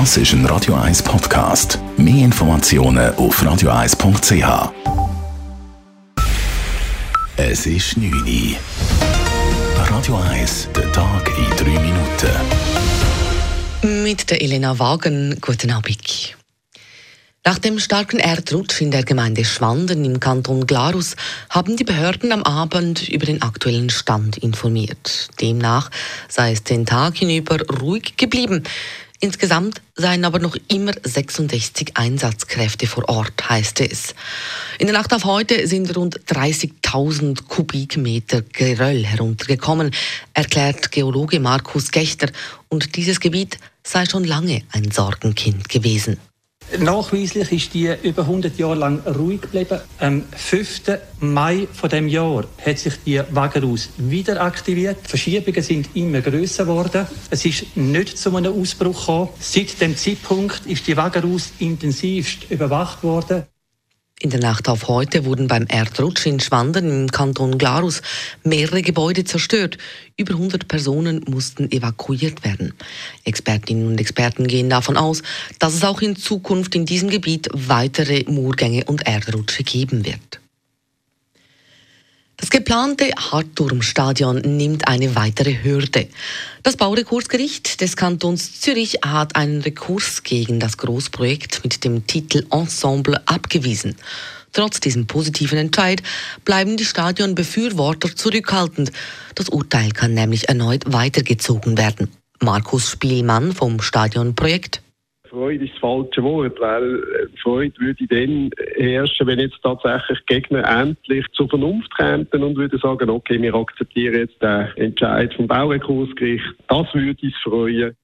Das ist ein Radio 1 Podcast. Mehr Informationen auf radio1.ch. Es ist 9 Uhr. Radio 1, der Tag in 3 Minuten. Mit der Elena Wagen, guten Abend. Nach dem starken Erdrutsch in der Gemeinde Schwanden im Kanton Glarus haben die Behörden am Abend über den aktuellen Stand informiert. Demnach sei es den Tag hinüber ruhig geblieben. Insgesamt seien aber noch immer 66 Einsatzkräfte vor Ort, heißt es. In der Nacht auf heute sind rund 30.000 Kubikmeter Geröll heruntergekommen, erklärt Geologe Markus Gechter. Und dieses Gebiet sei schon lange ein Sorgenkind gewesen. Nachweislich ist die über 100 Jahre lang ruhig geblieben. Am 5. Mai von dem Jahr hat sich die Wagerus wieder aktiviert. Die Verschiebungen sind immer größer geworden. Es ist nicht zu einem Ausbruch gekommen. Seit dem Zeitpunkt ist die Wagerus intensivst überwacht worden. In der Nacht auf heute wurden beim Erdrutsch in Schwanden im Kanton Glarus mehrere Gebäude zerstört. Über 100 Personen mussten evakuiert werden. Expertinnen und Experten gehen davon aus, dass es auch in Zukunft in diesem Gebiet weitere Murgänge und Erdrutsche geben wird. Das geplante Hartturmstadion nimmt eine weitere Hürde. Das Baurekursgericht des Kantons Zürich hat einen Rekurs gegen das Großprojekt mit dem Titel Ensemble abgewiesen. Trotz diesem positiven Entscheid bleiben die Stadionbefürworter zurückhaltend. Das Urteil kann nämlich erneut weitergezogen werden. Markus Spielmann vom Stadionprojekt. Freude ist das falsche Wort, weil äh, Freude würde dann herrschen, wenn jetzt tatsächlich Gegner endlich zur Vernunft kämen und würden sagen, okay, wir akzeptieren jetzt den Entscheid vom Baurekursgericht. Das würde uns freuen.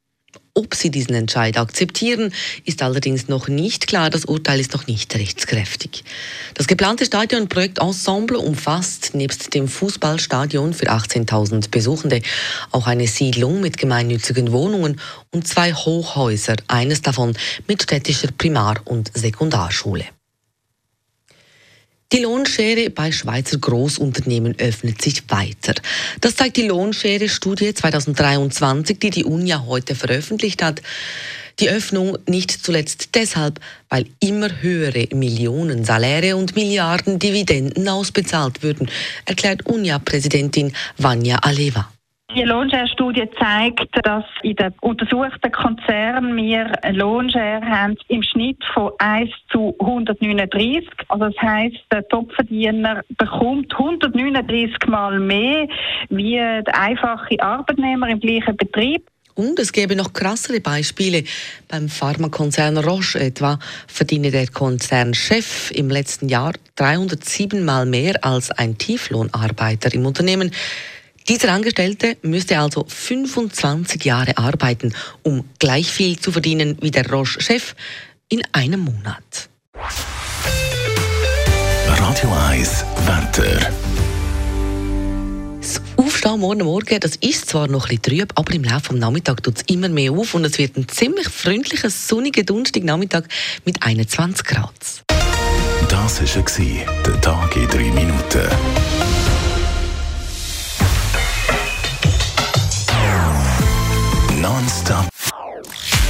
Ob sie diesen Entscheid akzeptieren, ist allerdings noch nicht klar. Das Urteil ist noch nicht rechtskräftig. Das geplante Stadionprojekt Ensemble umfasst nebst dem Fußballstadion für 18.000 Besuchende auch eine Siedlung mit gemeinnützigen Wohnungen und zwei Hochhäuser, eines davon mit städtischer Primar- und Sekundarschule. Die Lohnschere bei Schweizer Großunternehmen öffnet sich weiter. Das zeigt die Lohnschere-Studie 2023, die die UNIA heute veröffentlicht hat. Die Öffnung nicht zuletzt deshalb, weil immer höhere Millionen Saläre und Milliarden Dividenden ausbezahlt würden, erklärt UNIA-Präsidentin Vanya Aleva. Die Lohnshare-Studie zeigt, dass in den untersuchten Konzernen wir eine Lohnshare haben im Schnitt von 1 zu 139. Also das heißt, der Topverdiener bekommt 139 Mal mehr wie der einfache Arbeitnehmer im gleichen Betrieb. Und es gäbe noch krassere Beispiele. Beim Pharmakonzern Roche etwa verdiene der Konzernchef im letzten Jahr 307 Mal mehr als ein Tieflohnarbeiter im Unternehmen. Dieser Angestellte müsste also 25 Jahre arbeiten, um gleich viel zu verdienen wie der Roche-Chef in einem Monat. Radio 1 Wetter. Das Aufstehen morgen Morgen, das ist zwar noch ein bisschen trüb, aber im Laufe des Nachmittags tut es immer mehr auf und es wird ein ziemlich freundlicher, sonniger Donnerstagnachmittag mit 21 Grad. Das war der Tag in 3 Minuten.